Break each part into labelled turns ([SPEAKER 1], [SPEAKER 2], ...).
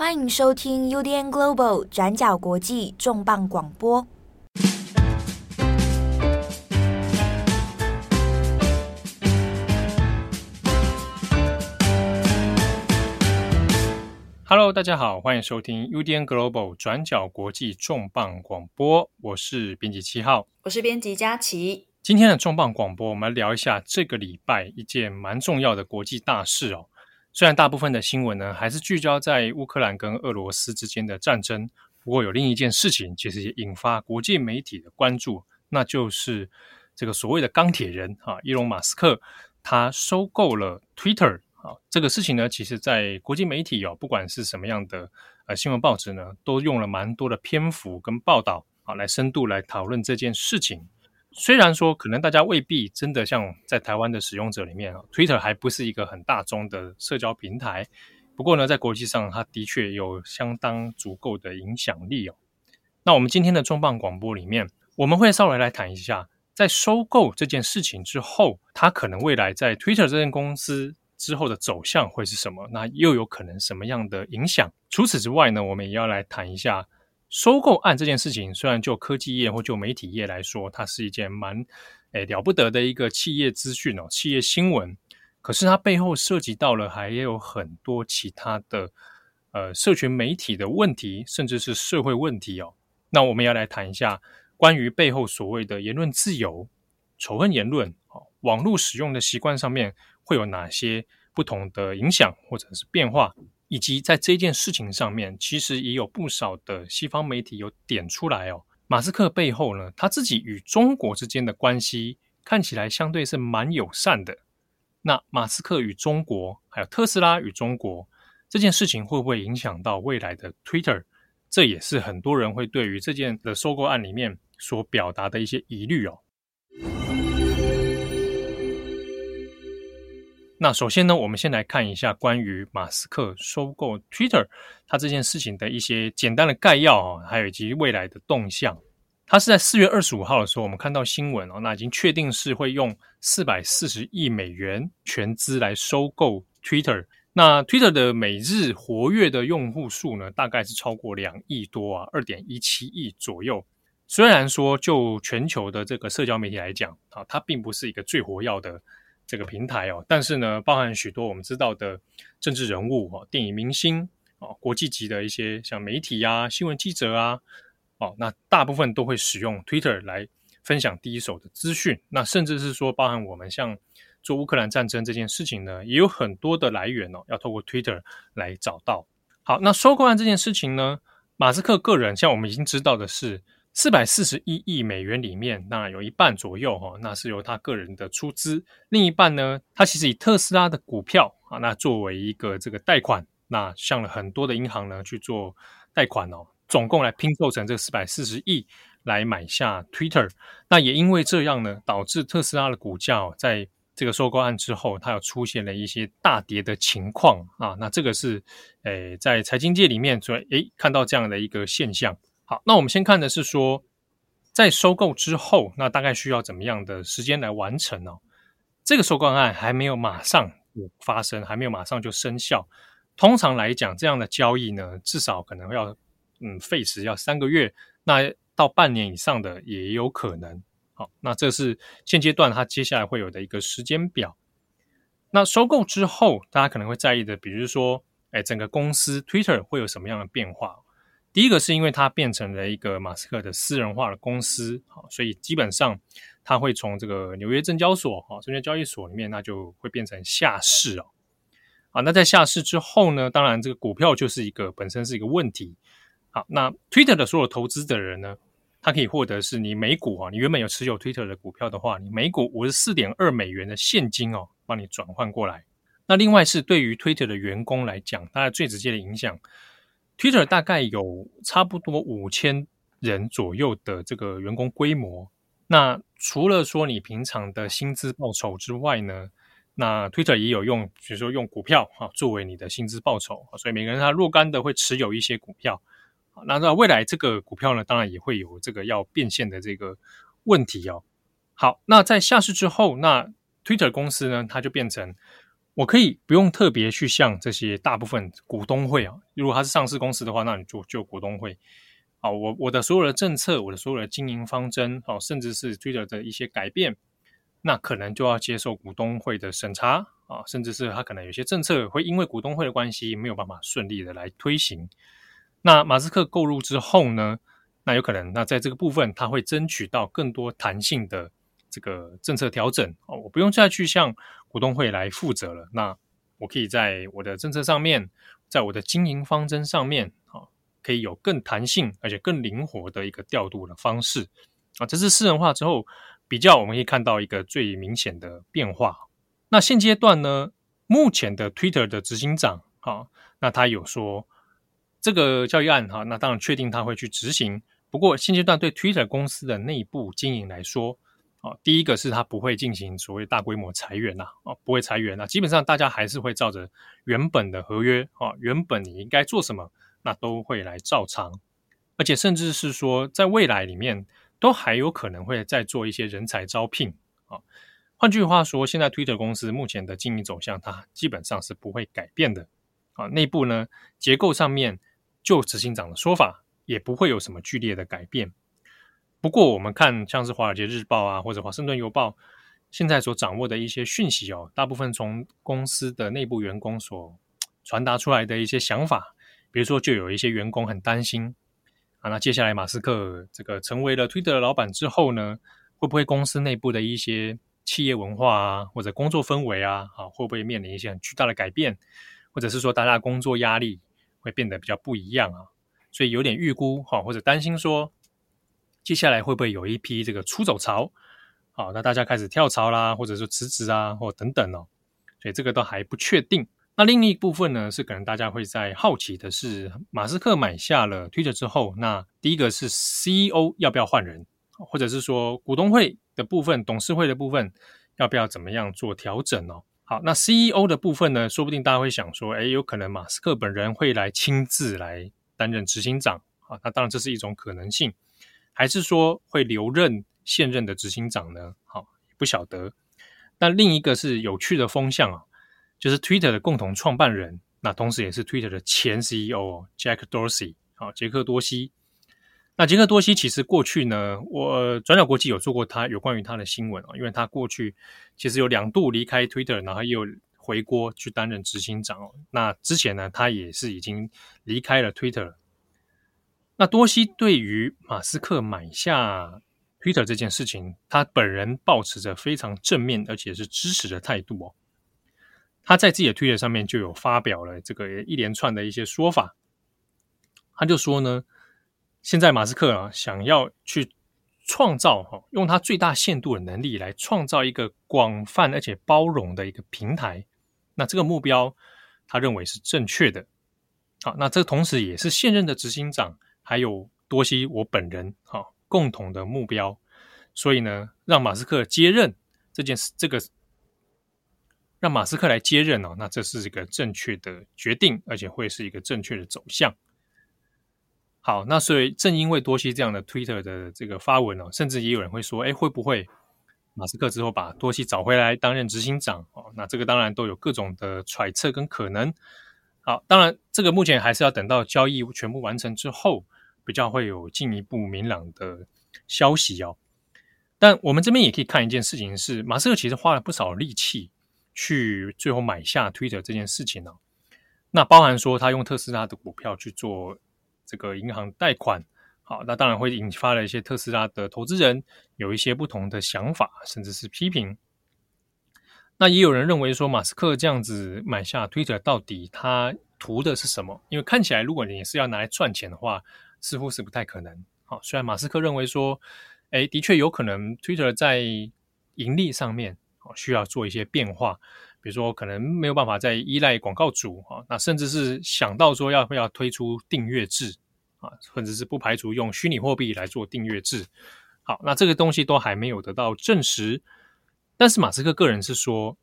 [SPEAKER 1] 欢迎收听 UDN Global 转角国际重磅广播。
[SPEAKER 2] Hello，大家好，欢迎收听 UDN Global 转角国际重磅广播。我是编辑七号，
[SPEAKER 3] 我是编辑佳琪。
[SPEAKER 2] 今天的重磅广播，我们来聊一下这个礼拜一件蛮重要的国际大事哦。虽然大部分的新闻呢，还是聚焦在乌克兰跟俄罗斯之间的战争，不过有另一件事情，其实也引发国际媒体的关注，那就是这个所谓的钢铁人啊，伊隆马斯克他收购了 Twitter 啊，这个事情呢，其实在国际媒体哦，不管是什么样的呃新闻报纸呢，都用了蛮多的篇幅跟报道啊，来深度来讨论这件事情。虽然说可能大家未必真的像在台湾的使用者里面啊，Twitter 还不是一个很大众的社交平台，不过呢，在国际上它的确有相当足够的影响力哦。那我们今天的重磅广播里面，我们会稍微来谈一下，在收购这件事情之后，它可能未来在 Twitter 这间公司之后的走向会是什么？那又有可能什么样的影响？除此之外呢，我们也要来谈一下。收购案这件事情，虽然就科技业或就媒体业来说，它是一件蛮诶了不得的一个企业资讯哦，企业新闻。可是它背后涉及到了，还有很多其他的呃社群媒体的问题，甚至是社会问题哦。那我们要来谈一下关于背后所谓的言论自由、仇恨言论哦，网络使用的习惯上面会有哪些不同的影响或者是变化。以及在这件事情上面，其实也有不少的西方媒体有点出来哦。马斯克背后呢，他自己与中国之间的关系看起来相对是蛮友善的。那马斯克与中国，还有特斯拉与中国这件事情，会不会影响到未来的 Twitter？这也是很多人会对于这件的收购案里面所表达的一些疑虑哦。那首先呢，我们先来看一下关于马斯克收购 Twitter 他这件事情的一些简单的概要啊，还有以及未来的动向。他是在四月二十五号的时候，我们看到新闻哦，那已经确定是会用四百四十亿美元全资来收购 Twitter。那 Twitter 的每日活跃的用户数呢，大概是超过两亿多啊，二点一七亿左右。虽然说就全球的这个社交媒体来讲啊，它并不是一个最活跃的。这个平台哦，但是呢，包含许多我们知道的政治人物哦，电影明星哦，国际级的一些像媒体啊、新闻记者啊，哦，那大部分都会使用 Twitter 来分享第一手的资讯。那甚至是说，包含我们像做乌克兰战争这件事情呢，也有很多的来源哦，要透过 Twitter 来找到。好，那收购案这件事情呢，马斯克个人，像我们已经知道的是。四百四十一亿美元里面，那有一半左右哈，那是由他个人的出资；另一半呢，他其实以特斯拉的股票啊，那作为一个这个贷款，那向了很多的银行呢去做贷款哦，总共来拼凑成这四百四十亿来买下 Twitter。那也因为这样呢，导致特斯拉的股价在这个收购案之后，它有出现了一些大跌的情况啊。那这个是诶，在财经界里面所诶看到这样的一个现象。好，那我们先看的是说，在收购之后，那大概需要怎么样的时间来完成呢？这个收购案还没有马上发生，还没有马上就生效。通常来讲，这样的交易呢，至少可能要嗯费时要三个月，那到半年以上的也有可能。好，那这是现阶段它接下来会有的一个时间表。那收购之后，大家可能会在意的，比如说，哎，整个公司 Twitter 会有什么样的变化？第一个是因为它变成了一个马斯克的私人化的公司，好，所以基本上它会从这个纽约证交所，哈，证券交易所里面，那就会变成下市哦，啊，那在下市之后呢，当然这个股票就是一个本身是一个问题，好，那 Twitter 的所有投资的人呢，他可以获得是你每股啊，你原本有持有 Twitter 的股票的话，你每股五十四点二美元的现金哦，帮你转换过来。那另外是对于 Twitter 的员工来讲，大概最直接的影响。Twitter 大概有差不多五千人左右的这个员工规模。那除了说你平常的薪资报酬之外呢，那 Twitter 也有用，比如说用股票啊作为你的薪资报酬。所以每个人他若干的会持有一些股票。那在未来这个股票呢，当然也会有这个要变现的这个问题哦。好，那在下市之后，那 Twitter 公司呢，它就变成。我可以不用特别去向这些大部分股东会啊，如果它是上市公司的话，那你就就股东会啊，我我的所有的政策，我的所有的经营方针，哦，甚至是 Twitter 的一些改变，那可能就要接受股东会的审查啊，甚至是他可能有些政策会因为股东会的关系没有办法顺利的来推行。那马斯克购入之后呢，那有可能那在这个部分他会争取到更多弹性的。这个政策调整哦，我不用再去向股东会来负责了。那我可以在我的政策上面，在我的经营方针上面，啊，可以有更弹性而且更灵活的一个调度的方式啊。这是私人化之后比较，我们可以看到一个最明显的变化。那现阶段呢，目前的 Twitter 的执行长啊，那他有说这个教育案哈，那当然确定他会去执行。不过现阶段对 Twitter 公司的内部经营来说，啊，第一个是他不会进行所谓大规模裁员呐，啊，不会裁员呐，基本上大家还是会照着原本的合约，啊，原本你应该做什么，那都会来照常，而且甚至是说在未来里面都还有可能会再做一些人才招聘，啊，换句话说，现在 Twitter 公司目前的经营走向，它基本上是不会改变的，啊，内部呢结构上面就执行长的说法，也不会有什么剧烈的改变。不过，我们看像是《华尔街日报》啊，或者《华盛顿邮报》现在所掌握的一些讯息哦，大部分从公司的内部员工所传达出来的一些想法，比如说，就有一些员工很担心啊，那接下来马斯克这个成为了 Twitter 的老板之后呢，会不会公司内部的一些企业文化啊，或者工作氛围啊，啊，会不会面临一些很巨大的改变，或者是说大家工作压力会变得比较不一样啊？所以有点预估哈，或者担心说。接下来会不会有一批这个出走潮？好，那大家开始跳槽啦，或者说辞职啊，或等等哦，所以这个都还不确定。那另一部分呢，是可能大家会在好奇的是，马斯克买下了 Twitter 之后，那第一个是 CEO 要不要换人，或者是说股东会的部分、董事会的部分要不要怎么样做调整哦？好，那 CEO 的部分呢，说不定大家会想说，诶，有可能马斯克本人会来亲自来担任执行长啊，那当然这是一种可能性。还是说会留任现任的执行长呢？好，不晓得。那另一个是有趣的风向啊，就是 Twitter 的共同创办人，那同时也是 Twitter 的前 CEO Jack Dorsey，好，杰克多西。那杰克多西其实过去呢，我转角国际有做过他有关于他的新闻啊，因为他过去其实有两度离开 Twitter，然后又回国去担任执行长哦。那之前呢，他也是已经离开了 Twitter。那多西对于马斯克买下 Twitter 这件事情，他本人保持着非常正面而且是支持的态度哦。他在自己的 Twitter 上面就有发表了这个一连串的一些说法。他就说呢，现在马斯克啊想要去创造哈，用他最大限度的能力来创造一个广泛而且包容的一个平台。那这个目标，他认为是正确的。好，那这同时也是现任的执行长。还有多西，我本人哈共同的目标，所以呢，让马斯克接任这件事，这个让马斯克来接任哦，那这是一个正确的决定，而且会是一个正确的走向。好，那所以正因为多西这样的 Twitter 的这个发文哦，甚至也有人会说，哎，会不会马斯克之后把多西找回来担任执行长哦？那这个当然都有各种的揣测跟可能。好，当然这个目前还是要等到交易全部完成之后。比较会有进一步明朗的消息哦，但我们这边也可以看一件事情是，马斯克其实花了不少力气去最后买下 Twitter 这件事情呢、那包含说他用特斯拉的股票去做这个银行贷款，好，那当然会引发了一些特斯拉的投资人有一些不同的想法，甚至是批评。那也有人认为说，马斯克这样子买下 Twitter 到底他图的是什么？因为看起来，如果你是要拿来赚钱的话，似乎是不太可能。好，虽然马斯克认为说，诶，的确有可能，Twitter 在盈利上面需要做一些变化，比如说可能没有办法再依赖广告主啊，那甚至是想到说要不要推出订阅制啊，或者是不排除用虚拟货币来做订阅制。好，那这个东西都还没有得到证实。但是马斯克个人是说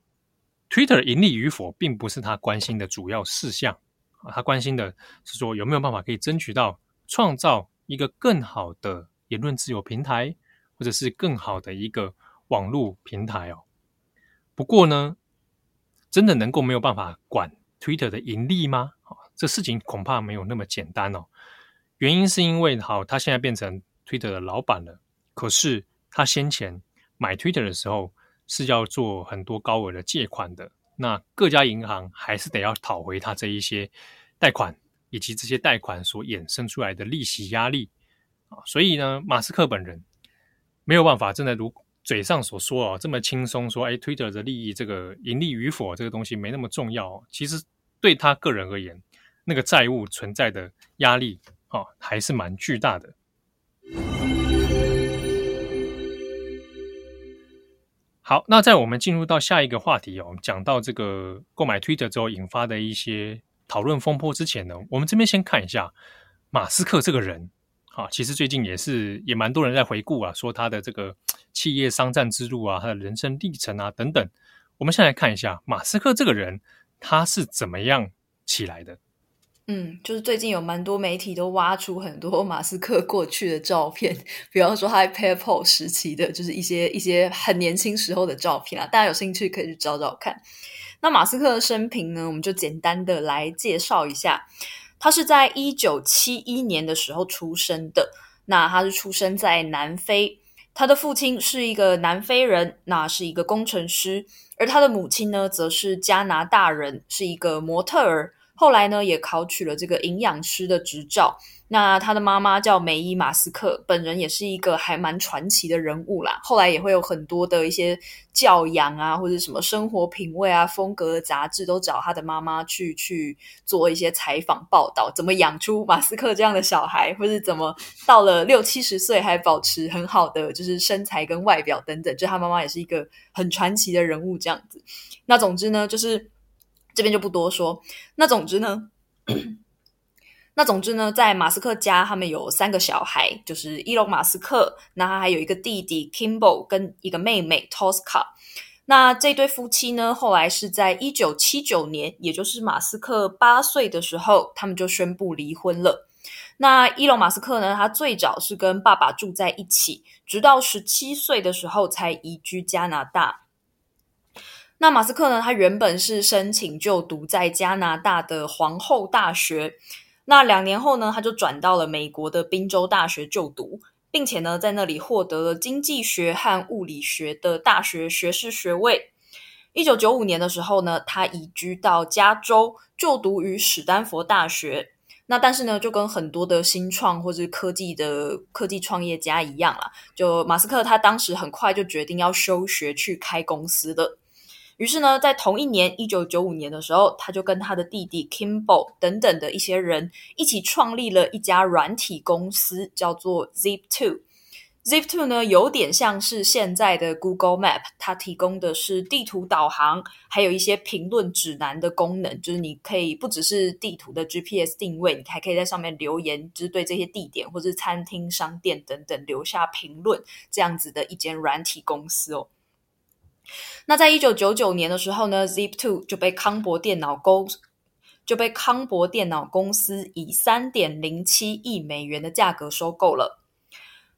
[SPEAKER 2] ，Twitter 盈利与否并不是他关心的主要事项啊，他关心的是说有没有办法可以争取到。创造一个更好的言论自由平台，或者是更好的一个网络平台哦。不过呢，真的能够没有办法管 Twitter 的盈利吗？这事情恐怕没有那么简单哦。原因是因为，好，他现在变成 Twitter 的老板了，可是他先前买 Twitter 的时候是要做很多高额的借款的，那各家银行还是得要讨回他这一些贷款，以及这些贷款所衍生出来的利息压力啊。所以呢，马斯克本人没有办法真的如嘴上所说哦，这么轻松说，哎，Twitter 的利益这个盈利与否这个东西没那么重要。其实对他个人而言，那个债务存在的压力啊，还是蛮巨大的。好，那在我们进入到下一个话题哦，讲到这个购买 Twitter 之后引发的一些讨论风波之前呢，我们这边先看一下马斯克这个人。啊，其实最近也是也蛮多人在回顾啊，说他的这个企业商战之路啊，他的人生历程啊等等。我们先来看一下马斯克这个人，他是怎么样起来的？
[SPEAKER 3] 嗯，就是最近有蛮多媒体都挖出很多 马斯克过去的照片，比方说他在 PayPal 时期的，就是一些一些很年轻时候的照片啊。大家有兴趣可以去找找看。那马斯克的生平呢，我们就简单的来介绍一下。他是在一九七一年的时候出生的。那他是出生在南非，他的父亲是一个南非人，那是一个工程师，而他的母亲呢，则是加拿大人，是一个模特儿。后来呢，也考取了这个营养师的执照。那他的妈妈叫梅伊·马斯克，本人也是一个还蛮传奇的人物啦。后来也会有很多的一些教养啊，或者什么生活品味啊、风格的杂志，都找他的妈妈去去做一些采访报道，怎么养出马斯克这样的小孩，或是怎么到了六七十岁还保持很好的就是身材跟外表等等。就他妈妈也是一个很传奇的人物这样子。那总之呢，就是。这边就不多说。那总之呢，那总之呢，在马斯克家，他们有三个小孩，就是伊隆马斯克，那他还有一个弟弟 Kimball 跟一个妹妹 Tosca。那这对夫妻呢，后来是在一九七九年，也就是马斯克八岁的时候，他们就宣布离婚了。那伊隆马斯克呢，他最早是跟爸爸住在一起，直到十七岁的时候才移居加拿大。那马斯克呢？他原本是申请就读在加拿大的皇后大学，那两年后呢，他就转到了美国的宾州大学就读，并且呢，在那里获得了经济学和物理学的大学学士学位。一九九五年的时候呢，他移居到加州就读于史丹佛大学。那但是呢，就跟很多的新创或者科技的科技创业家一样啦，就马斯克他当时很快就决定要休学去开公司的。于是呢，在同一年，一九九五年的时候，他就跟他的弟弟 Kimball 等等的一些人一起创立了一家软体公司，叫做 Zip Two。Zip Two 呢，有点像是现在的 Google Map，它提供的是地图导航，还有一些评论指南的功能，就是你可以不只是地图的 GPS 定位，你还可以在上面留言，就是对这些地点或是餐厅、商店等等留下评论，这样子的一间软体公司哦。那在一九九九年的时候呢，Zip2 就被康柏电脑公就被康柏电脑公司以三点零七亿美元的价格收购了。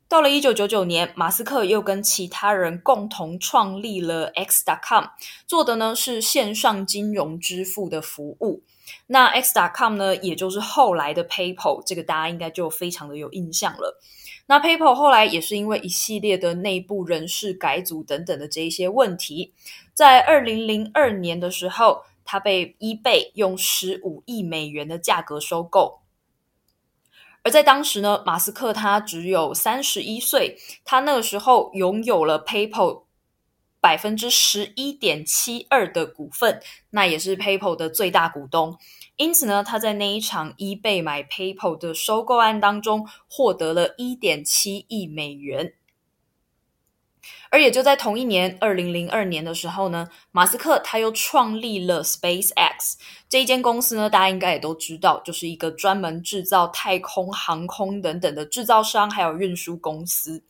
[SPEAKER 3] 到了一九九九年，马斯克又跟其他人共同创立了 X.com，做的呢是线上金融支付的服务。那 X.com 呢，也就是后来的 PayPal，这个大家应该就非常的有印象了。那 PayPal 后来也是因为一系列的内部人事改组等等的这一些问题，在二零零二年的时候，它被 eBay 用十五亿美元的价格收购。而在当时呢，马斯克他只有三十一岁，他那个时候拥有了 PayPal 百分之十一点七二的股份，那也是 PayPal 的最大股东。因此呢，他在那一场 eBay 买 PayPal 的收购案当中，获得了一点七亿美元。而也就在同一年，二零零二年的时候呢，马斯克他又创立了 SpaceX 这一间公司呢，大家应该也都知道，就是一个专门制造太空航空等等的制造商，还有运输公司。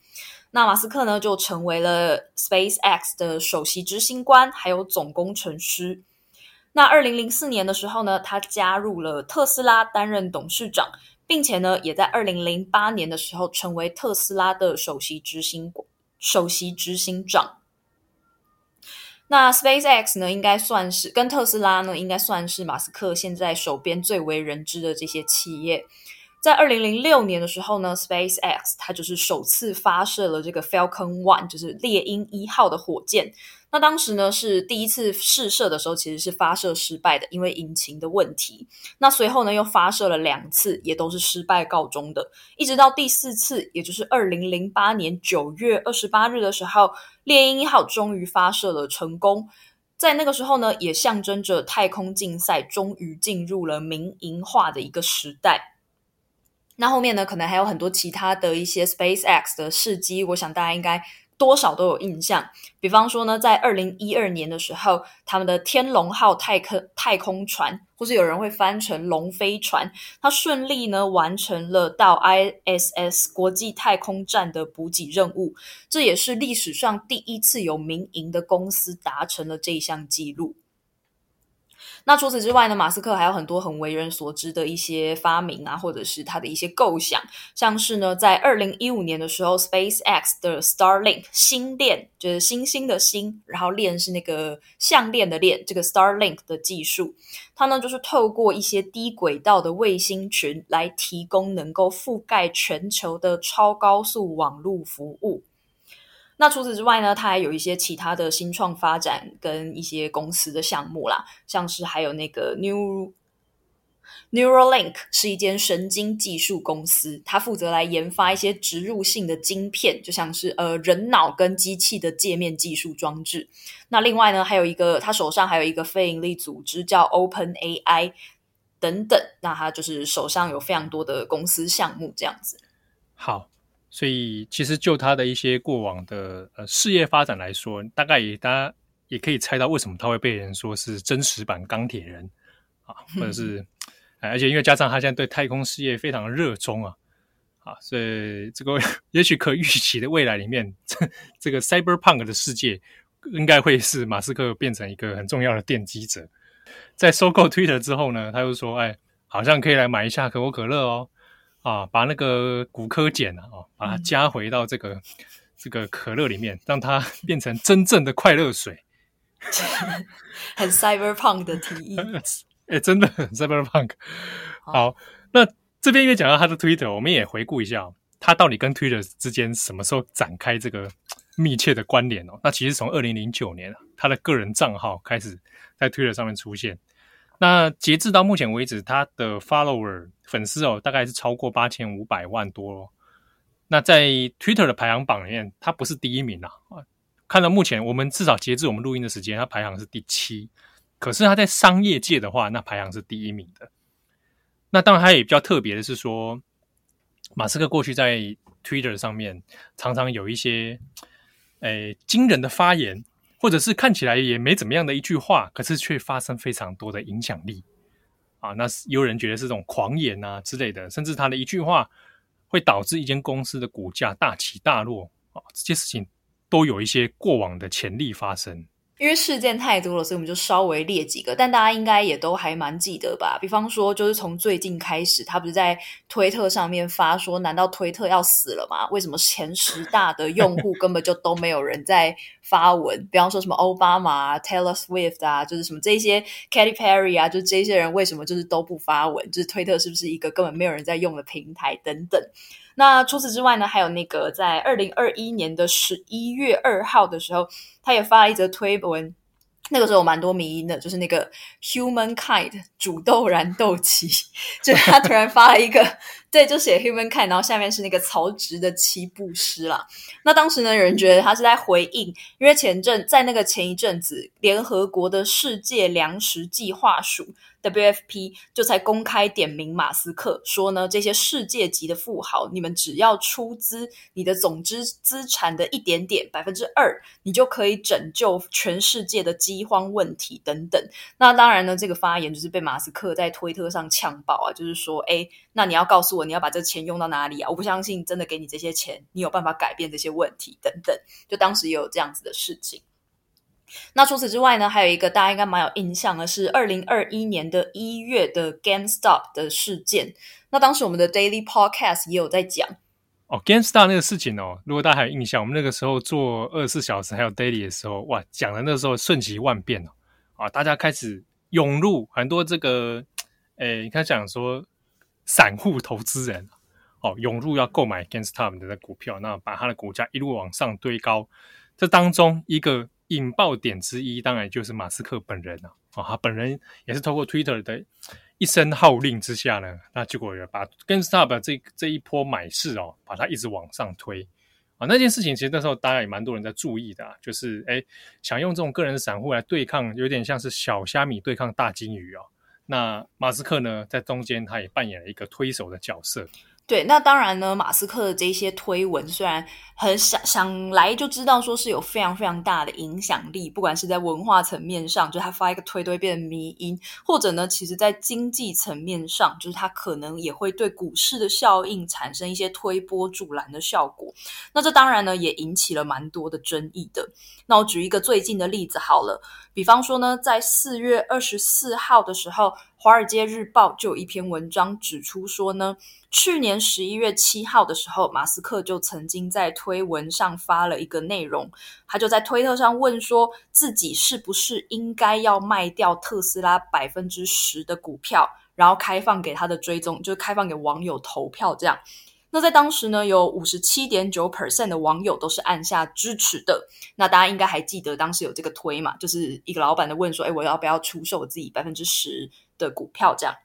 [SPEAKER 3] 那马斯克呢，就成为了 SpaceX 的首席执行官，还有总工程师。那二零零四年的时候呢，他加入了特斯拉担任董事长，并且呢，也在二零零八年的时候成为特斯拉的首席执行首席执行长。那 SpaceX 呢，应该算是跟特斯拉呢，应该算是马斯克现在手边最为人知的这些企业。在二零零六年的时候呢，SpaceX 它就是首次发射了这个 Falcon One，就是猎鹰一号的火箭。那当时呢是第一次试射的时候，其实是发射失败的，因为引擎的问题。那随后呢又发射了两次，也都是失败告终的。一直到第四次，也就是二零零八年九月二十八日的时候，猎鹰一号终于发射了成功。在那个时候呢，也象征着太空竞赛终于进入了民营化的一个时代。那后面呢，可能还有很多其他的一些 SpaceX 的事迹，我想大家应该多少都有印象。比方说呢，在二零一二年的时候，他们的天龙号太空太空船，或是有人会翻成龙飞船，它顺利呢完成了到 ISS 国际太空站的补给任务，这也是历史上第一次有民营的公司达成了这一项纪录。那除此之外呢，马斯克还有很多很为人所知的一些发明啊，或者是他的一些构想，像是呢，在二零一五年的时候，SpaceX 的 Starlink 星链就是星星的星，然后链是那个项链的链，这个 Starlink 的技术，它呢就是透过一些低轨道的卫星群来提供能够覆盖全球的超高速网络服务。那除此之外呢，它还有一些其他的新创发展跟一些公司的项目啦，像是还有那个 New Neuralink 是一间神经技术公司，它负责来研发一些植入性的晶片，就像是呃人脑跟机器的界面技术装置。那另外呢，还有一个他手上还有一个非营利组织叫 OpenAI 等等，那他就是手上有非常多的公司项目这样子。
[SPEAKER 2] 好。所以，其实就他的一些过往的呃事业发展来说，大概也大家也可以猜到为什么他会被人说是真实版钢铁人啊，或者是，而且因为加上他现在对太空事业非常热衷啊，啊，所以这个 也许可预期的未来里面，这这个 Cyberpunk 的世界应该会是马斯克变成一个很重要的奠基者。在收购 Twitter 之后呢，他又说，哎，好像可以来买一下可口可乐哦。啊，把那个骨科碱啊，哦，把它加回到这个、嗯、这个可乐里面，让它 变成真正的快乐水，
[SPEAKER 3] 很 cyberpunk 的提议，
[SPEAKER 2] 哎、欸，真的很 cyberpunk。好，好那这边因为讲到他的 Twitter，我们也回顾一下，他到底跟 Twitter 之间什么时候展开这个密切的关联哦？那其实从二零零九年，他的个人账号开始在 Twitter 上面出现。那截至到目前为止，他的 follower 粉丝哦，大概是超过八千五百万多咯。那在 Twitter 的排行榜里面，他不是第一名啊。看到目前，我们至少截至我们录音的时间，他排行是第七。可是他在商业界的话，那排行是第一名的。那当然，他也比较特别的是说，马斯克过去在 Twitter 上面常常有一些诶惊人的发言。或者是看起来也没怎么样的一句话，可是却发生非常多的影响力啊！那有人觉得是这种狂言啊之类的，甚至他的一句话会导致一间公司的股价大起大落啊！这些事情都有一些过往的潜力发生。
[SPEAKER 3] 因为事件太多了，所以我们就稍微列几个，但大家应该也都还蛮记得吧？比方说，就是从最近开始，他不是在推特上面发说，难道推特要死了吗？为什么前十大的用户根本就都没有人在发文？比方说什么奥巴马、Taylor Swift 啊，就是什么这些 Katy Perry 啊，就这些人为什么就是都不发文？就是推特是不是一个根本没有人在用的平台等等？那除此之外呢，还有那个在二零二一年的十一月二号的时候，他也发了一则推文。那个时候有蛮多迷因的，就是那个 Humankind 煮豆燃豆萁，就他突然发了一个，对，就写 Humankind，然后下面是那个曹植的七步诗啦。那当时呢，有人觉得他是在回应，因为前阵在那个前一阵子，联合国的世界粮食计划署。WFP 就才公开点名马斯克说呢，这些世界级的富豪，你们只要出资你的总资资产的一点点百分之二，你就可以拯救全世界的饥荒问题等等。那当然呢，这个发言就是被马斯克在推特上呛爆啊，就是说，哎，那你要告诉我，你要把这钱用到哪里啊？我不相信真的给你这些钱，你有办法改变这些问题等等。就当时也有这样子的事情。那除此之外呢，还有一个大家应该蛮有印象的是，二零二一年的一月的 GameStop 的事件。那当时我们的 Daily Podcast 也有在讲。
[SPEAKER 2] 哦，GameStar 那个事情哦，如果大家还有印象，我们那个时候做二十四小时还有 Daily 的时候，哇，讲的那时候瞬息万变哦，啊，大家开始涌入很多这个，诶，你看讲说散户投资人哦，涌入要购买 GameStop 的股票，那把它的股价一路往上堆高，这当中一个引爆点之一，当然就是马斯克本人啊，啊，他本人也是透过 Twitter 的。一声号令之下呢，那结果也把 GameStop 这这一波买势哦，把它一直往上推啊。那件事情其实那时候大家也蛮多人在注意的，啊，就是诶想用这种个人散户来对抗，有点像是小虾米对抗大鲸鱼哦。那马斯克呢，在中间他也扮演了一个推手的角色。
[SPEAKER 3] 对，那当然呢，马斯克的这些推文虽然很想想来就知道说是有非常非常大的影响力，不管是在文化层面上，就他发一个推都会变成迷因，或者呢，其实在经济层面上，就是他可能也会对股市的效应产生一些推波助澜的效果。那这当然呢，也引起了蛮多的争议的。那我举一个最近的例子好了，比方说呢，在四月二十四号的时候，《华尔街日报》就有一篇文章指出说呢。去年十一月七号的时候，马斯克就曾经在推文上发了一个内容，他就在推特上问说，自己是不是应该要卖掉特斯拉百分之十的股票，然后开放给他的追踪，就开放给网友投票这样。那在当时呢，有五十七点九 percent 的网友都是按下支持的。那大家应该还记得当时有这个推嘛，就是一个老板的问说，诶，我要不要出售我自己百分之十的股票这样。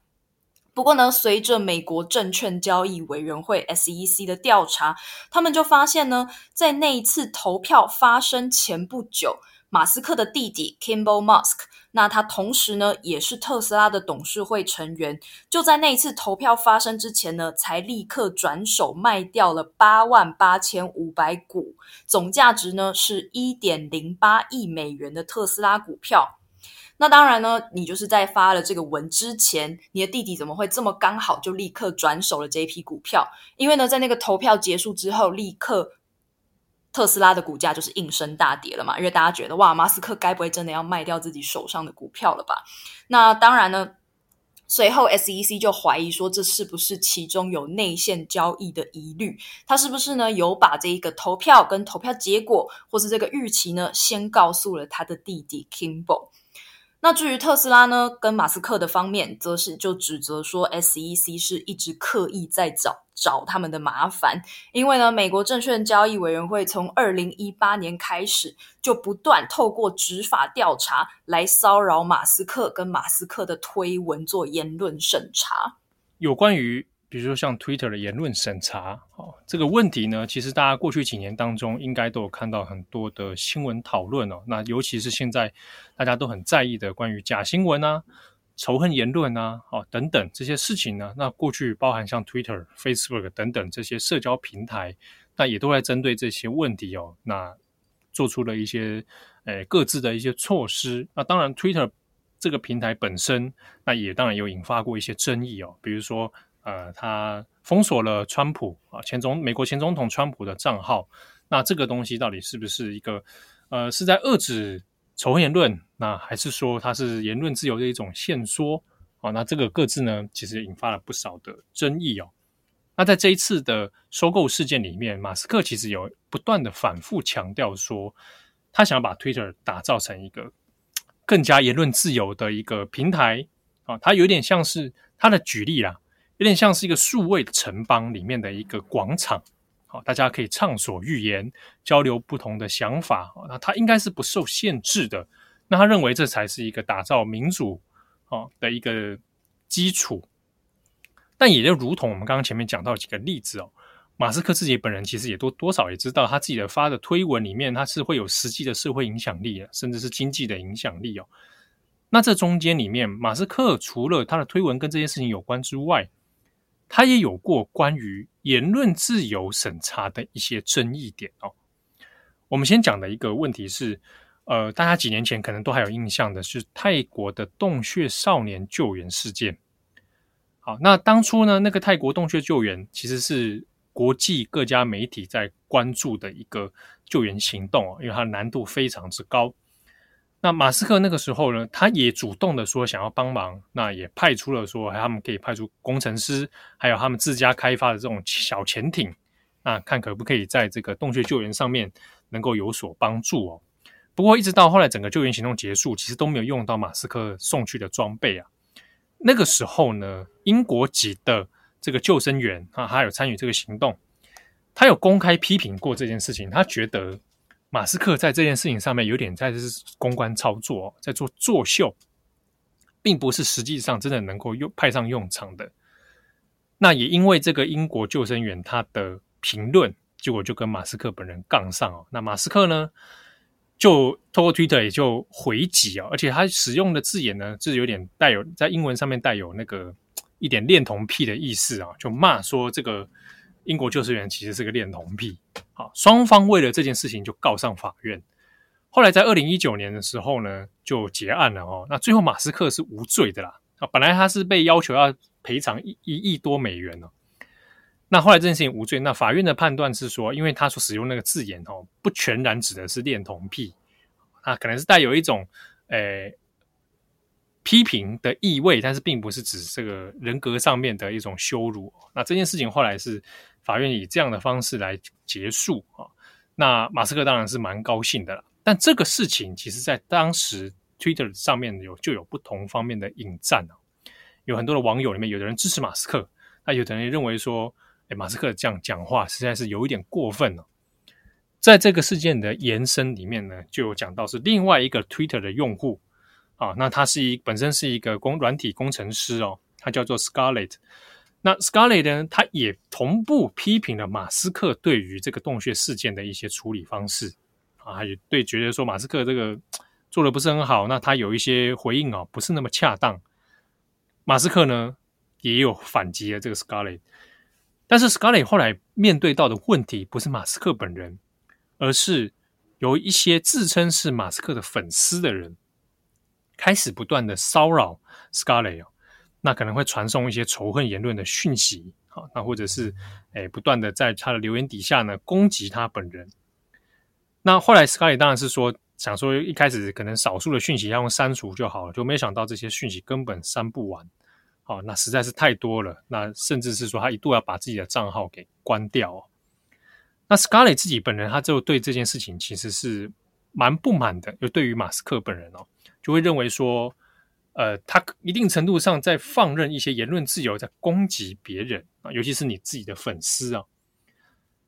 [SPEAKER 3] 不过呢，随着美国证券交易委员会 SEC 的调查，他们就发现呢，在那一次投票发生前不久，马斯克的弟弟 Kimbal Musk，那他同时呢也是特斯拉的董事会成员，就在那一次投票发生之前呢，才立刻转手卖掉了八万八千五百股，总价值呢是一点零八亿美元的特斯拉股票。那当然呢，你就是在发了这个文之前，你的弟弟怎么会这么刚好就立刻转手了这一批股票？因为呢，在那个投票结束之后，立刻特斯拉的股价就是应声大跌了嘛。因为大家觉得哇，马斯克该不会真的要卖掉自己手上的股票了吧？那当然呢，随后 SEC 就怀疑说，这是不是其中有内线交易的疑虑？他是不是呢有把这一个投票跟投票结果，或是这个预期呢，先告诉了他的弟弟 Kimball？那至于特斯拉呢，跟马斯克的方面，则是就指责说，SEC 是一直刻意在找找他们的麻烦，因为呢，美国证券交易委员会从二零一八年开始，就不断透过执法调查来骚扰马斯克跟马斯克的推文做言论审查。
[SPEAKER 2] 有关于。比如说像 Twitter 的言论审查，哦，这个问题呢，其实大家过去几年当中应该都有看到很多的新闻讨论哦。那尤其是现在大家都很在意的关于假新闻啊、仇恨言论啊、哦等等这些事情呢，那过去包含像 Twitter、Facebook 等等这些社交平台，那也都在针对这些问题哦，那做出了一些诶各自的一些措施。那当然，Twitter 这个平台本身，那也当然有引发过一些争议哦，比如说。呃，他封锁了川普啊，前总美国前总统川普的账号。那这个东西到底是不是一个呃，是在遏制仇恨言论？那还是说它是言论自由的一种限缩？啊，那这个各自呢，其实引发了不少的争议哦。那在这一次的收购事件里面，马斯克其实有不断的反复强调说，他想要把 Twitter 打造成一个更加言论自由的一个平台啊。他有点像是他的举例啦。有点像是一个数位城邦里面的一个广场，好，大家可以畅所欲言，交流不同的想法，那他应该是不受限制的。那他认为这才是一个打造民主啊的一个基础。但也就如同我们刚刚前面讲到几个例子哦，马斯克自己本人其实也多多少也知道，他自己的发的推文里面，他是会有实际的社会影响力的，甚至是经济的影响力哦。那这中间里面，马斯克除了他的推文跟这件事情有关之外，他也有过关于言论自由审查的一些争议点哦。我们先讲的一个问题是，呃，大家几年前可能都还有印象的是泰国的洞穴少年救援事件。好，那当初呢，那个泰国洞穴救援其实是国际各家媒体在关注的一个救援行动哦，因为它难度非常之高。那马斯克那个时候呢，他也主动的说想要帮忙，那也派出了说他们可以派出工程师，还有他们自家开发的这种小潜艇，那看可不可以在这个洞穴救援上面能够有所帮助哦。不过一直到后来整个救援行动结束，其实都没有用到马斯克送去的装备啊。那个时候呢，英国籍的这个救生员啊，他有参与这个行动，他有公开批评过这件事情，他觉得马斯克在这件事情上面有点在是公关操作，在做作秀，并不是实际上真的能够用派上用场的。那也因为这个英国救生员他的评论，结果就跟马斯克本人杠上哦。那马斯克呢，就透过 Twitter 也就回击啊，而且他使用的字眼呢，是有点带有在英文上面带有那个一点恋童癖的意思啊，就骂说这个英国救世员其实是个恋童癖。好，双方为了这件事情就告上法院。后来在二零一九年的时候呢，就结案了哦。那最后马斯克是无罪的啦。啊，本来他是被要求要赔偿一一亿多美元呢。那后来这件事情无罪，那法院的判断是说，因为他所使用那个字眼哦，不全然指的是恋童癖，啊，可能是带有一种诶批评的意味，但是并不是指这个人格上面的一种羞辱。那这件事情后来是法院以这样的方式来结束啊。那马斯克当然是蛮高兴的了，但这个事情其实在当时 Twitter 上面有就有不同方面的引战啊，有很多的网友里面，有的人支持马斯克，那有的人认为说。哎，马斯克这样讲话实在是有一点过分了。在这个事件的延伸里面呢，就有讲到是另外一个 Twitter 的用户啊，那他是一本身是一个工软体工程师哦，他叫做 Scarlett。那 Scarlett 呢，他也同步批评了马斯克对于这个洞穴事件的一些处理方式啊，也对觉得说马斯克这个做的不是很好，那他有一些回应啊，不是那么恰当。马斯克呢也有反击了这个 Scarlett。但是 Scarlett 后来面对到的问题不是马斯克本人，而是有一些自称是马斯克的粉丝的人开始不断的骚扰 Scarlett 哦，那可能会传送一些仇恨言论的讯息，好，那或者是诶不断的在他的留言底下呢攻击他本人。那后来 scarl 当然是说想说一开始可能少数的讯息要用删除就好了，就没想到这些讯息根本删不完。好，那实在是太多了。那甚至是说，他一度要把自己的账号给关掉。那 Scarlett 自己本人，他就对这件事情其实是蛮不满的。就对于马斯克本人哦，就会认为说，呃，他一定程度上在放任一些言论自由，在攻击别人啊，尤其是你自己的粉丝啊。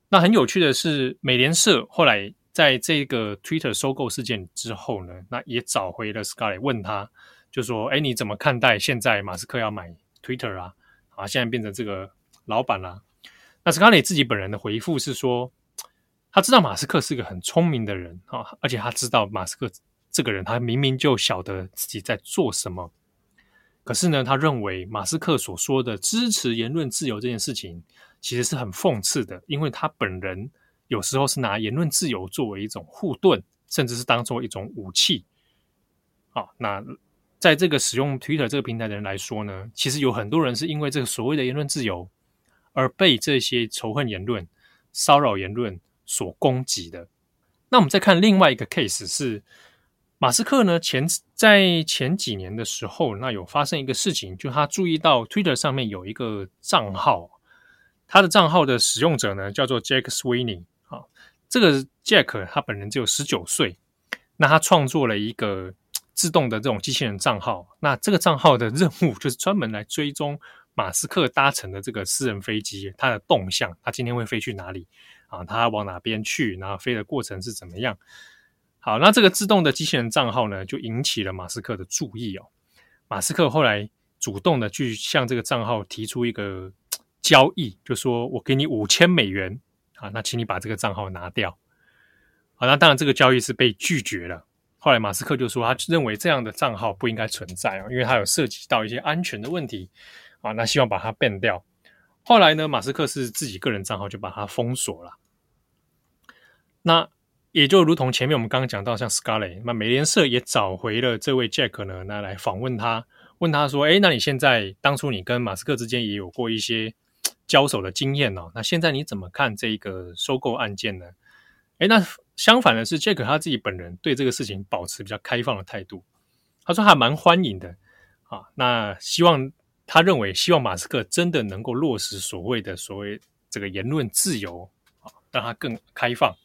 [SPEAKER 2] 那很有趣的是，美联社后来在这个 Twitter 收购事件之后呢，那也找回了 Scarlett，问他。就说，哎，你怎么看待现在马斯克要买 Twitter 啊？啊，现在变成这个老板啦。那斯卡雷自己本人的回复是说，他知道马斯克是个很聪明的人啊，而且他知道马斯克这个人，他明明就晓得自己在做什么。可是呢，他认为马斯克所说的支持言论自由这件事情，其实是很讽刺的，因为他本人有时候是拿言论自由作为一种护盾，甚至是当做一种武器。好，那。在这个使用 Twitter 这个平台的人来说呢，其实有很多人是因为这个所谓的言论自由而被这些仇恨言论、骚扰言论所攻击的。那我们再看另外一个 case 是马斯克呢，前在前几年的时候，那有发生一个事情，就他注意到 Twitter 上面有一个账号，他的账号的使用者呢叫做 Jack Sweeney 啊，这个 Jack 他本人只有十九岁，那他创作了一个。自动的这种机器人账号，那这个账号的任务就是专门来追踪马斯克搭乘的这个私人飞机，它的动向，它今天会飞去哪里啊？它往哪边去？然后飞的过程是怎么样？好，那这个自动的机器人账号呢，就引起了马斯克的注意哦。马斯克后来主动的去向这个账号提出一个交易，就说我给你五千美元啊，那请你把这个账号拿掉。好，那当然这个交易是被拒绝了。后来马斯克就说，他认为这样的账号不应该存在啊，因为他有涉及到一些安全的问题啊，那希望把它 ban 掉。后来呢，马斯克是自己个人账号就把它封锁了。那也就如同前面我们刚刚讲到，像 Scarlett，那美联社也找回了这位 Jack 呢，那来访问他，问他说：“诶，那你现在当初你跟马斯克之间也有过一些交手的经验哦，那现在你怎么看这个收购案件呢？”诶，那。相反的是，Jack 他自己本人对这个事情保持比较开放的态度。他说还蛮欢迎的啊，那希望他认为希望马斯克真的能够落实所谓的所谓这个言论自由啊让他更开放。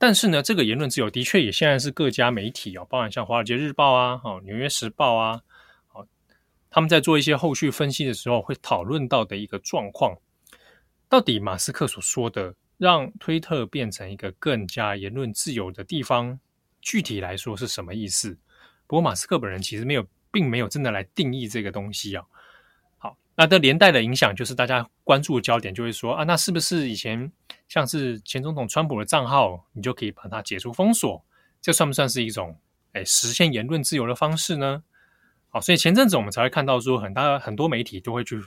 [SPEAKER 2] 但是呢，这个言论自由的确也现在是各家媒体哦，包含像《华尔街日报》啊、哦《纽约时报》啊，哦，他们在做一些后续分析的时候，会讨论到的一个状况，到底马斯克所说的让推特变成一个更加言论自由的地方，具体来说是什么意思？不过马斯克本人其实没有，并没有真的来定义这个东西啊。好那这连带的影响就是大家关注的焦点就会说啊，那是不是以前像是前总统川普的账号，你就可以把它解除封锁？这算不算是一种诶实现言论自由的方式呢？好，所以前阵子我们才会看到说，很大很多媒体都会去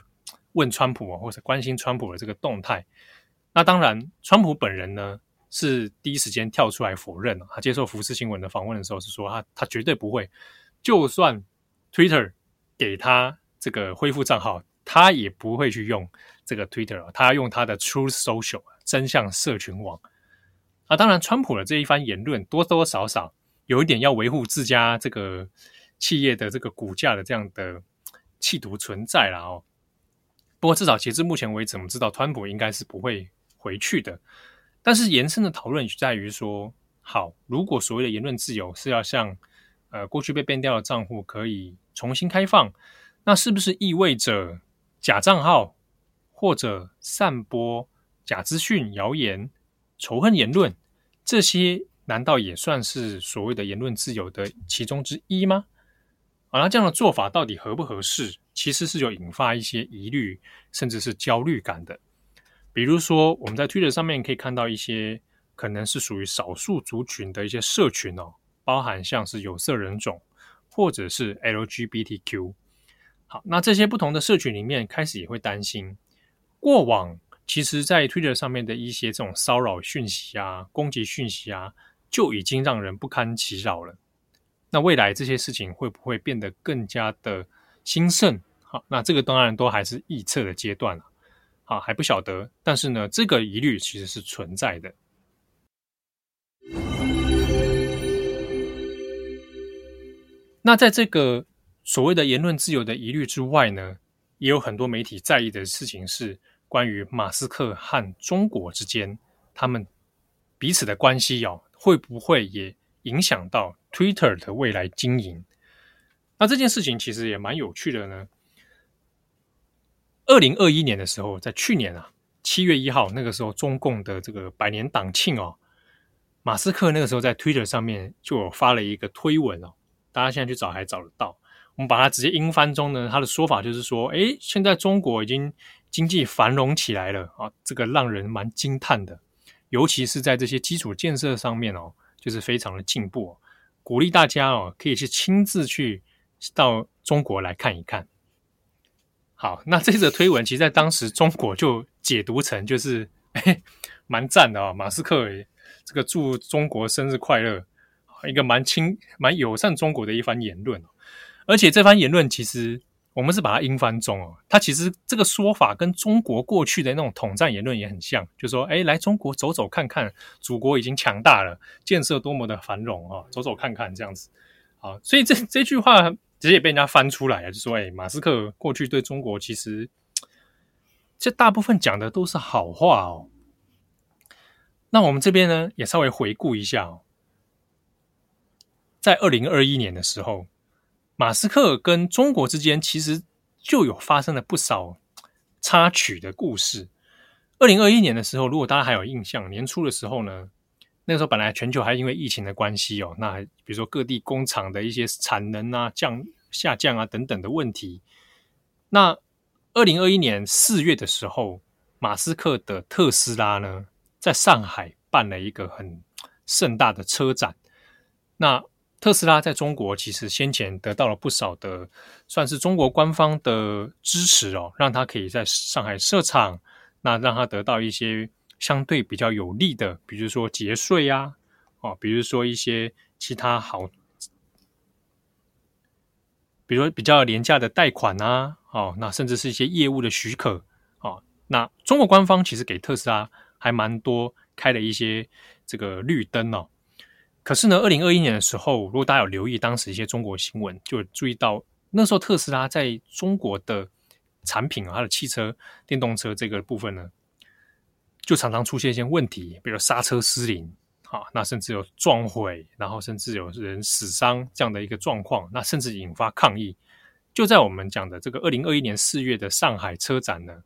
[SPEAKER 2] 问川普或者关心川普的这个动态。那当然，川普本人呢是第一时间跳出来否认，他接受福斯新闻的访问的时候是说他他绝对不会，就算 Twitter 给他这个恢复账号。他也不会去用这个 Twitter，他用他的 Truth Social 真相社群网。啊，当然，川普的这一番言论多多少少有一点要维护自家这个企业的这个股价的这样的企图存在了哦。不过，至少截至目前为止，我们知道川普应该是不会回去的。但是，延伸的讨论在于说，好，如果所谓的言论自由是要像呃过去被变掉的账户可以重新开放，那是不是意味着？假账号或者散播假资讯、谣言、仇恨言论，这些难道也算是所谓的言论自由的其中之一吗？啊，那这样的做法到底合不合适？其实是有引发一些疑虑，甚至是焦虑感的。比如说，我们在 Twitter 上面可以看到一些可能是属于少数族群的一些社群哦，包含像是有色人种或者是 LGBTQ。好，那这些不同的社群里面，开始也会担心，过往其实，在 Twitter 上面的一些这种骚扰讯息啊、攻击讯息啊，就已经让人不堪其扰了。那未来这些事情会不会变得更加的兴盛？好，那这个当然都还是预测的阶段了，好，还不晓得。但是呢，这个疑虑其实是存在的。那在这个。所谓的言论自由的疑虑之外呢，也有很多媒体在意的事情是关于马斯克和中国之间他们彼此的关系哦，会不会也影响到 Twitter 的未来经营？那这件事情其实也蛮有趣的呢。二零二一年的时候，在去年啊七月一号那个时候，中共的这个百年党庆哦，马斯克那个时候在 Twitter 上面就有发了一个推文哦，大家现在去找还找得到。我们把它直接英翻中呢，他的说法就是说，诶，现在中国已经经济繁荣起来了啊，这个让人蛮惊叹的，尤其是在这些基础建设上面哦，就是非常的进步，鼓励大家哦，可以去亲自去到中国来看一看。好，那这则推文其实在当时中国就解读成就是，诶，蛮赞的啊，马斯克这个祝中国生日快乐，一个蛮亲蛮友善中国的一番言论。而且这番言论，其实我们是把它英翻中哦。它其实这个说法跟中国过去的那种统战言论也很像，就说：“哎，来中国走走看看，祖国已经强大了，建设多么的繁荣啊，走走看看这样子。”好，所以这这句话直接也被人家翻出来了，就说：“哎，马斯克过去对中国其实这大部分讲的都是好话哦。”那我们这边呢，也稍微回顾一下哦，在二零二一年的时候。马斯克跟中国之间其实就有发生了不少插曲的故事。二零二一年的时候，如果大家还有印象，年初的时候呢，那时候本来全球还因为疫情的关系哦，那比如说各地工厂的一些产能啊降下降啊等等的问题。那二零二一年四月的时候，马斯克的特斯拉呢，在上海办了一个很盛大的车展。那特斯拉在中国其实先前得到了不少的，算是中国官方的支持哦，让他可以在上海设厂，那让他得到一些相对比较有利的，比如说节税呀，哦，比如说一些其他好，比如说比较廉价的贷款啊，哦，那甚至是一些业务的许可，哦，那中国官方其实给特斯拉还蛮多开了一些这个绿灯哦。可是呢，二零二一年的时候，如果大家有留意当时一些中国新闻，就注意到那时候特斯拉在中国的产品啊，它的汽车、电动车这个部分呢，就常常出现一些问题，比如刹车失灵，啊，那甚至有撞毁，然后甚至有人死伤这样的一个状况，那甚至引发抗议。就在我们讲的这个二零二一年四月的上海车展呢，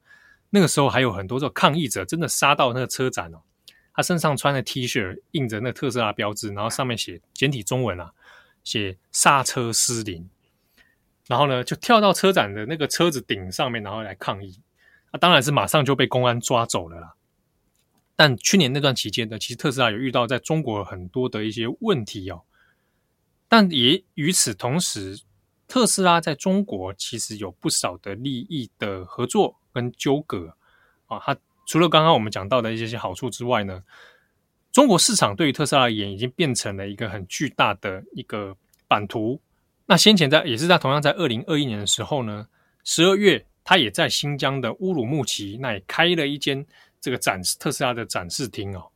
[SPEAKER 2] 那个时候还有很多这抗议者真的杀到那个车展哦，他身上穿的 T 恤印着那特斯拉标志，然后上面写简体中文啊，写刹车失灵，然后呢就跳到车展的那个车子顶上面，然后来抗议。那当然是马上就被公安抓走了啦。但去年那段期间呢，其实特斯拉有遇到在中国很多的一些问题哦，但也与此同时。特斯拉在中国其实有不少的利益的合作跟纠葛啊，它除了刚刚我们讲到的一些些好处之外呢，中国市场对于特斯拉而言已经变成了一个很巨大的一个版图。那先前在也是在同样在二零二一年的时候呢，十二月他也在新疆的乌鲁木齐那也开了一间这个展示特斯拉的展示厅哦。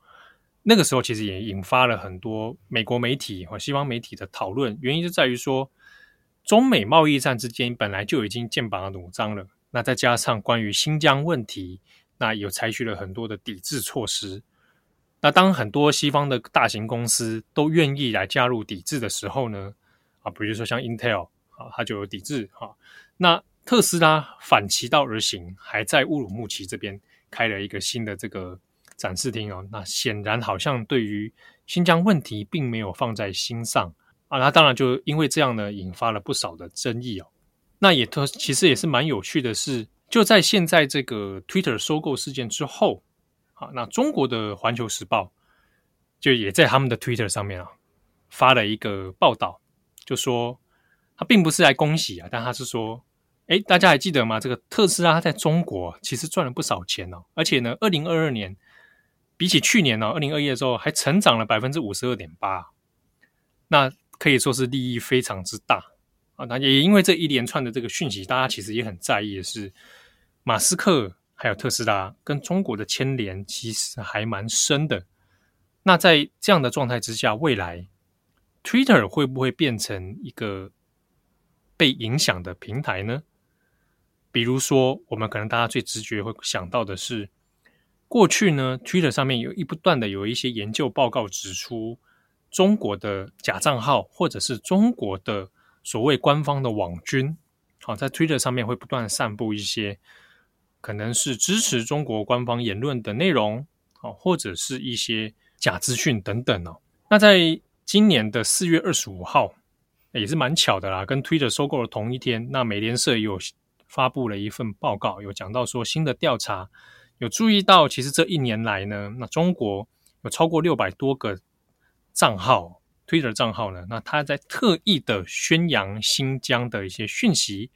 [SPEAKER 2] 那个时候其实也引发了很多美国媒体和西方媒体的讨论，原因就在于说。中美贸易战之间本来就已经剑拔弩张了，那再加上关于新疆问题，那有采取了很多的抵制措施。那当很多西方的大型公司都愿意来加入抵制的时候呢，啊，比如说像 Intel 啊，它就有抵制哈。那特斯拉反其道而行，还在乌鲁木齐这边开了一个新的这个展示厅哦。那显然好像对于新疆问题并没有放在心上。啊，那当然就因为这样呢，引发了不少的争议哦。那也特其实也是蛮有趣的是，就在现在这个 Twitter 收购事件之后，啊，那中国的环球时报就也在他们的 Twitter 上面啊发了一个报道，就说他并不是来恭喜啊，但他是说，哎，大家还记得吗？这个特斯拉在中国其实赚了不少钱哦，而且呢，二零二二年比起去年呢，二零二一的时候还成长了百分之五十二点八，那。可以说是利益非常之大啊！那也因为这一连串的这个讯息，大家其实也很在意的是，马斯克还有特斯拉跟中国的牵连其实还蛮深的。那在这样的状态之下，未来 Twitter 会不会变成一个被影响的平台呢？比如说，我们可能大家最直觉会想到的是，过去呢，Twitter 上面有一不断的有一些研究报告指出。中国的假账号，或者是中国的所谓官方的网军，好，在 Twitter 上面会不断散布一些可能是支持中国官方言论的内容，哦，或者是一些假资讯等等哦。那在今年的四月二十五号，也是蛮巧的啦，跟 Twitter 收购的同一天，那美联社有发布了一份报告，有讲到说新的调查有注意到，其实这一年来呢，那中国有超过六百多个。账号，Twitter 账号呢？那他在特意的宣扬新疆的一些讯息。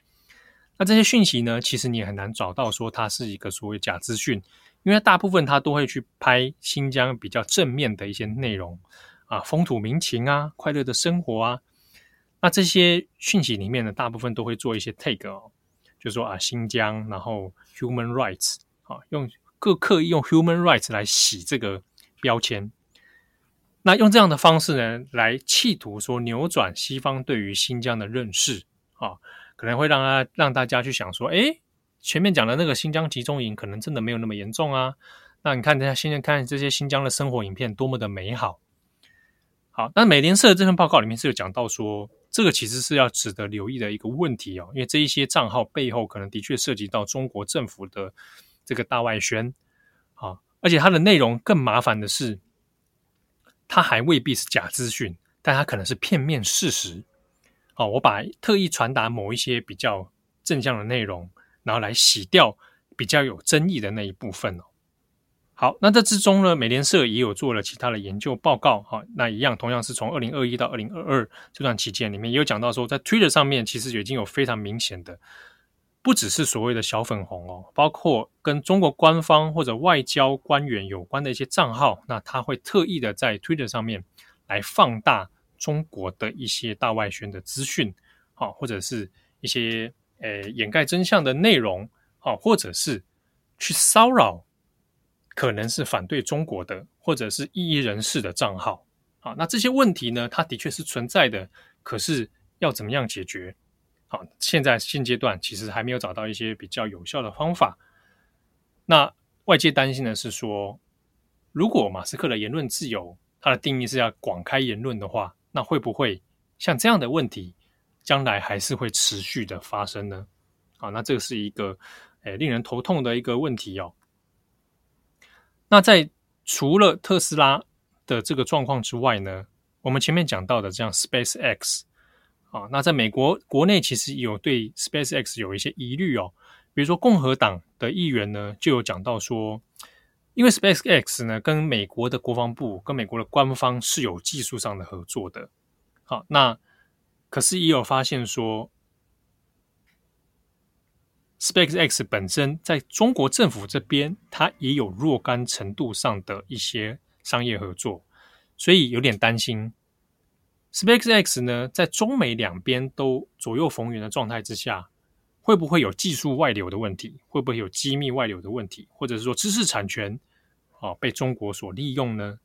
[SPEAKER 2] 那这些讯息呢，其实你也很难找到说它是一个所谓假资讯，因为大部分他都会去拍新疆比较正面的一些内容啊，风土民情啊，快乐的生活啊。那这些讯息里面呢，大部分都会做一些 tag 哦，就说啊新疆，然后 human rights 啊，用各刻意用 human rights 来洗这个标签。那用这样的方式呢，来企图说扭转西方对于新疆的认识啊，可能会让他让大家去想说，诶，前面讲的那个新疆集中营可能真的没有那么严重啊。那你看，大家现在看这些新疆的生活影片，多么的美好。好，那美联社这份报告里面是有讲到说，这个其实是要值得留意的一个问题哦，因为这一些账号背后可能的确涉及到中国政府的这个大外宣啊，而且它的内容更麻烦的是。它还未必是假资讯，但它可能是片面事实。哦，我把特意传达某一些比较正向的内容，然后来洗掉比较有争议的那一部分哦。好，那这之中呢，美联社也有做了其他的研究报告。哈、哦，那一样同样是从二零二一到二零二二这段期间里面，也有讲到说，在 Twitter 上面其实已经有非常明显的。不只是所谓的小粉红哦，包括跟中国官方或者外交官员有关的一些账号，那他会特意的在 Twitter 上面来放大中国的一些大外宣的资讯，好，或者是一些呃掩盖真相的内容，好，或者是去骚扰可能是反对中国的或者是异议人士的账号，好，那这些问题呢，它的确是存在的，可是要怎么样解决？好，现在现阶段其实还没有找到一些比较有效的方法。那外界担心的是说，如果马斯克的言论自由，它的定义是要广开言论的话，那会不会像这样的问题，将来还是会持续的发生呢？啊，那这个是一个诶令人头痛的一个问题哦。那在除了特斯拉的这个状况之外呢，我们前面讲到的这样 SpaceX 啊，那在美国国内其实有对 SpaceX 有一些疑虑哦。比如说共和党的议员呢，就有讲到说，因为 SpaceX 呢跟美国的国防部跟美国的官方是有技术上的合作的。好，那可是也有发现说，SpaceX 本身在中国政府这边，它也有若干程度上的一些商业合作，所以有点担心 SpaceX 呢在中美两边都左右逢源的状态之下。会不会有技术外流的问题？会不会有机密外流的问题？或者是说知识产权啊、被中国所利用呢？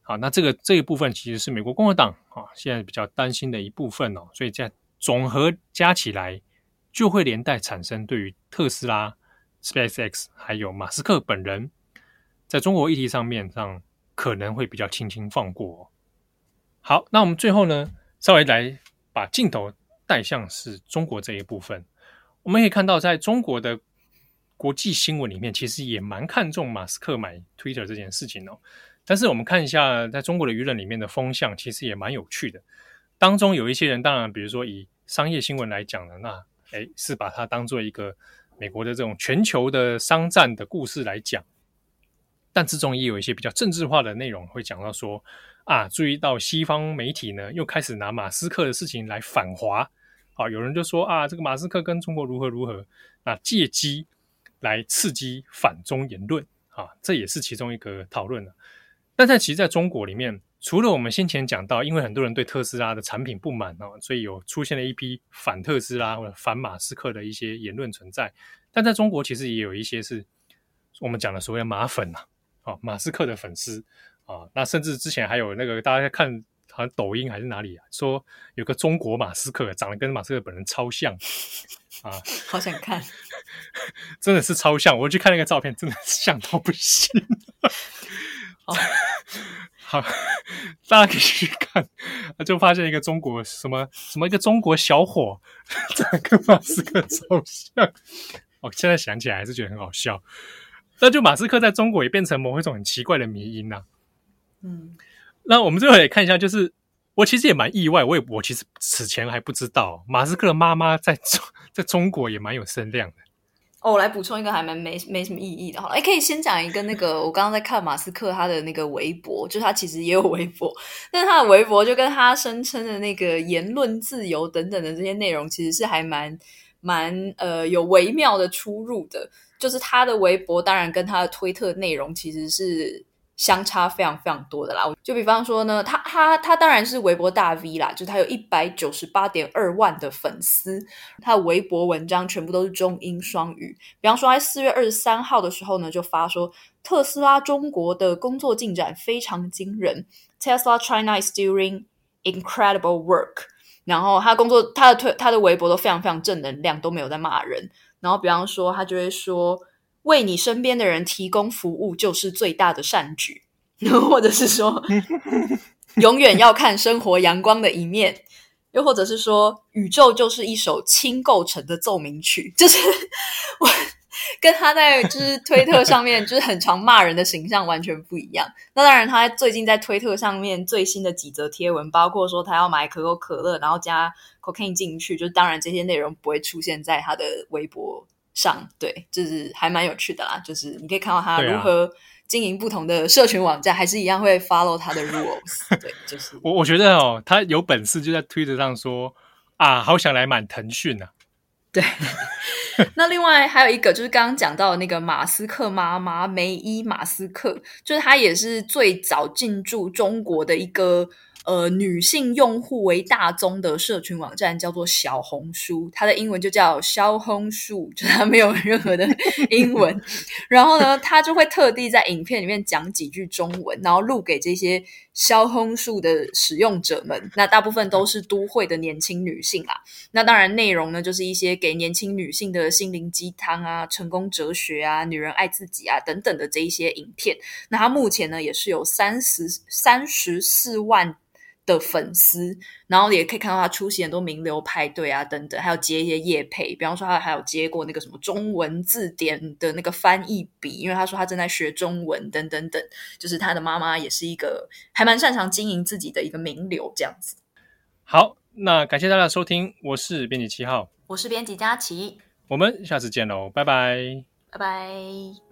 [SPEAKER 2] 好，那这个这一部分其实是美国共和党啊、现在比较担心的一部分哦。所以在总和加起来，就会连带产生对于特斯拉、SpaceX 还有马斯克本人在中国议题上面上可能会比较轻轻放过、哦。好，那我们最后呢，稍微来把镜头。带向是中国这一部分，我们可以看到，在中国的国际新闻里面，其实也蛮看重马斯克买 Twitter 这件事情哦。但是我们看一下，在中国的舆论里面的风向，其实也蛮有趣的。当中有一些人，当然，比如说以商业新闻来讲呢，那诶是把它当做一个美国的这种全球的商战的故事来讲。但之中也有一些比较政治化的内容，会讲到说啊，注意到西方媒体呢，又开始拿马斯克的事情来反华。好，有人就说啊，这个马斯克跟中国如何如何，啊，借机来刺激反中言论啊，这也是其中一个讨论了。但在其实在中国里面，除了我们先前讲到，因为很多人对特斯拉的产品不满哦，所以有出现了一批反特斯拉或者反马斯克的一些言论存在。但在中国，其实也有一些是我们讲的所谓马粉呐，啊，马斯克的粉丝啊，那甚至之前还有那个大家看。好像抖音还是哪里啊？说有个中国马斯克长得跟马斯克本人超像 啊！
[SPEAKER 3] 好想看，
[SPEAKER 2] 真的是超像！我去看那个照片，真的像到不行。
[SPEAKER 3] 好，
[SPEAKER 2] 好，大家可以去看，就发现一个中国什么什么一个中国小伙长得跟马斯克超像。我现在想起来还是觉得很好笑。那就马斯克在中国也变成某一种很奇怪的迷因呐、啊。嗯。那我们最后也看一下，就是我其实也蛮意外，我也我其实此前还不知道马斯克的妈妈在中 在中国也蛮有声量的。
[SPEAKER 3] 哦，我来补充一个还蛮没没什么意义的，好了，哎，可以先讲一个那个 我刚刚在看马斯克他的那个微博，就他其实也有微博，但是他的微博就跟他声称的那个言论自由等等的这些内容，其实是还蛮蛮呃有微妙的出入的。就是他的微博当然跟他的推特内容其实是。相差非常非常多的啦，就比方说呢，他他他当然是微博大 V 啦，就他有一百九十八点二万的粉丝，他的微博文章全部都是中英双语。比方说，在四月二十三号的时候呢，就发说特斯拉中国的工作进展非常惊人，Tesla China is doing incredible work。然后他工作他的推他的微博都非常非常正能量，都没有在骂人。然后比方说，他就会说。为你身边的人提供服务就是最大的善举，或者是说，永远要看生活阳光的一面，又或者是说，宇宙就是一首轻构成的奏鸣曲，就是 我跟他在就是推特上面就是很常骂人的形象完全不一样。那当然，他最近在推特上面最新的几则贴文，包括说他要买可口可乐，然后加 cocaine 进去，就是当然这些内容不会出现在他的微博。上对，就是还蛮有趣的啦。就是你可以看到他如何经营不同的社群网站，啊、还是一样会 follow 他的 rules。对，就是
[SPEAKER 2] 我我觉得哦，他有本事就在推特上说啊，好想来买腾讯啊。
[SPEAKER 3] 对，那另外还有一个就是刚刚讲到的那个马斯克妈妈梅伊马斯克，就是他也是最早进驻中国的一个呃女性用户为大宗的社群网站，叫做小红书，它的英文就叫小红书，就它没有任何的英文。然后呢，他就会特地在影片里面讲几句中文，然后录给这些小红书的使用者们。那大部分都是都会的年轻女性啦。那当然，内容呢就是一些给年轻女性的心灵鸡汤啊、成功哲学啊、女人爱自己啊等等的这一些影片。那他目前呢也是有三十三十四万的粉丝，然后也可以看到他出席很多名流派对啊等等，还有接一些业配，比方说他还有接过那个什么中文字典的那个翻译笔，因为他说他正在学中文等等等，就是他的妈妈也是一个还蛮擅长经营自己的一个名流这样子。
[SPEAKER 2] 好，那感谢大家的收听，我是编辑七号，
[SPEAKER 3] 我是编辑佳琪，
[SPEAKER 2] 我们下次见喽，拜拜，
[SPEAKER 3] 拜拜。